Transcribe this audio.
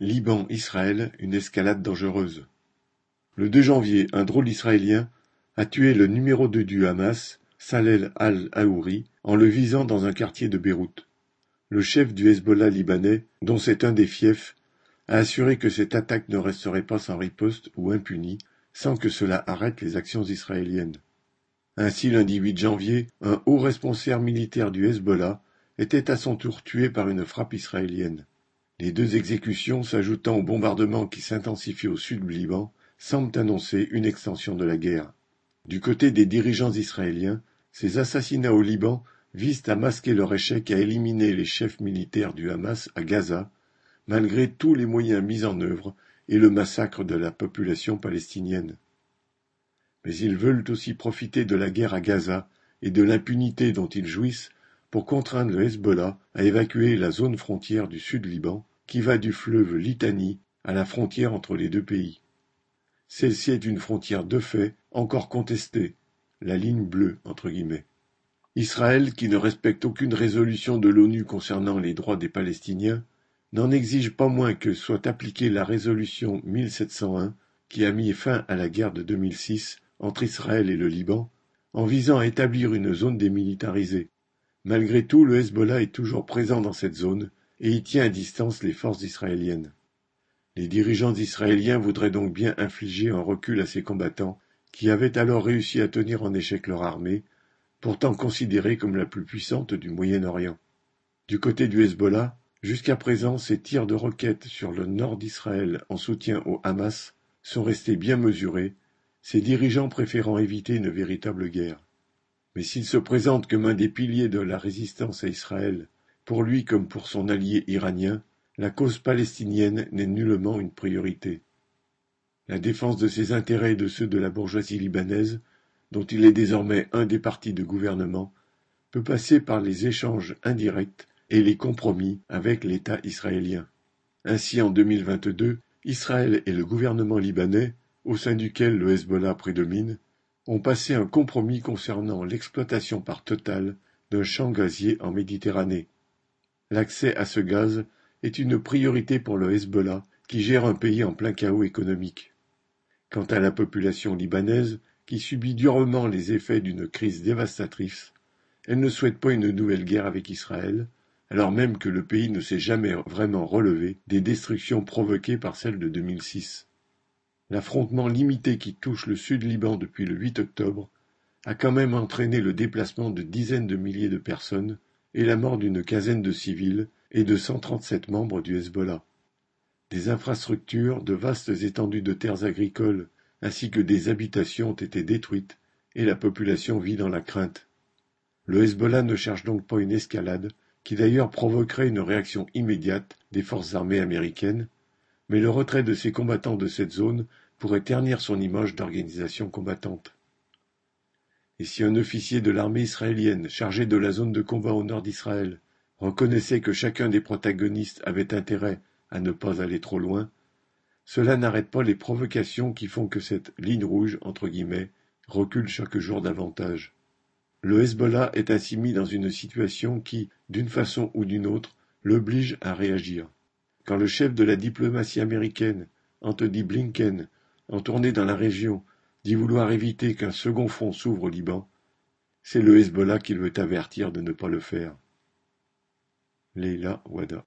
Liban-Israël, une escalade dangereuse. Le 2 janvier, un drôle israélien a tué le numéro deux du Hamas, Salel al-Aouri, en le visant dans un quartier de Beyrouth. Le chef du Hezbollah libanais, dont c'est un des fiefs, a assuré que cette attaque ne resterait pas sans riposte ou impunie, sans que cela arrête les actions israéliennes. Ainsi, lundi 8 janvier, un haut responsable militaire du Hezbollah était à son tour tué par une frappe israélienne. Les deux exécutions, s'ajoutant aux bombardements qui s'intensifient au sud du Liban, semblent annoncer une extension de la guerre. Du côté des dirigeants israéliens, ces assassinats au Liban visent à masquer leur échec à éliminer les chefs militaires du Hamas à Gaza, malgré tous les moyens mis en œuvre et le massacre de la population palestinienne. Mais ils veulent aussi profiter de la guerre à Gaza et de l'impunité dont ils jouissent pour contraindre le Hezbollah à évacuer la zone frontière du Sud-Liban, qui va du fleuve Litani à la frontière entre les deux pays. Celle-ci est une frontière de fait encore contestée, la ligne bleue entre guillemets. Israël, qui ne respecte aucune résolution de l'ONU concernant les droits des Palestiniens, n'en exige pas moins que soit appliquée la résolution 1701 qui a mis fin à la guerre de 2006 entre Israël et le Liban, en visant à établir une zone démilitarisée, Malgré tout, le Hezbollah est toujours présent dans cette zone et y tient à distance les forces israéliennes. Les dirigeants israéliens voudraient donc bien infliger un recul à ces combattants qui avaient alors réussi à tenir en échec leur armée, pourtant considérée comme la plus puissante du Moyen-Orient. Du côté du Hezbollah, jusqu'à présent, ces tirs de roquettes sur le nord d'Israël en soutien au Hamas sont restés bien mesurés, ses dirigeants préférant éviter une véritable guerre. Mais s'il se présente comme un des piliers de la résistance à Israël, pour lui comme pour son allié iranien, la cause palestinienne n'est nullement une priorité. La défense de ses intérêts et de ceux de la bourgeoisie libanaise, dont il est désormais un des partis de gouvernement, peut passer par les échanges indirects et les compromis avec l'État israélien. Ainsi, en 2022, Israël et le gouvernement libanais, au sein duquel le Hezbollah prédomine, ont passé un compromis concernant l'exploitation par Total d'un champ gazier en Méditerranée. L'accès à ce gaz est une priorité pour le Hezbollah, qui gère un pays en plein chaos économique. Quant à la population libanaise, qui subit durement les effets d'une crise dévastatrice, elle ne souhaite pas une nouvelle guerre avec Israël, alors même que le pays ne s'est jamais vraiment relevé des destructions provoquées par celle de 2006. L'affrontement limité qui touche le Sud-Liban depuis le 8 octobre a quand même entraîné le déplacement de dizaines de milliers de personnes et la mort d'une quinzaine de civils et de 137 membres du Hezbollah. Des infrastructures, de vastes étendues de terres agricoles ainsi que des habitations ont été détruites et la population vit dans la crainte. Le Hezbollah ne cherche donc pas une escalade, qui d'ailleurs provoquerait une réaction immédiate des forces armées américaines, mais le retrait de ses combattants de cette zone pourrait ternir son image d'organisation combattante. Et si un officier de l'armée israélienne chargé de la zone de combat au nord d'Israël reconnaissait que chacun des protagonistes avait intérêt à ne pas aller trop loin, cela n'arrête pas les provocations qui font que cette ligne rouge, entre guillemets, recule chaque jour davantage. Le Hezbollah est ainsi mis dans une situation qui, d'une façon ou d'une autre, l'oblige à réagir. Quand le chef de la diplomatie américaine, Anthony Blinken, en tournée dans la région, dit vouloir éviter qu'un second front s'ouvre au Liban, c'est le Hezbollah qu'il veut avertir de ne pas le faire. Leila Wada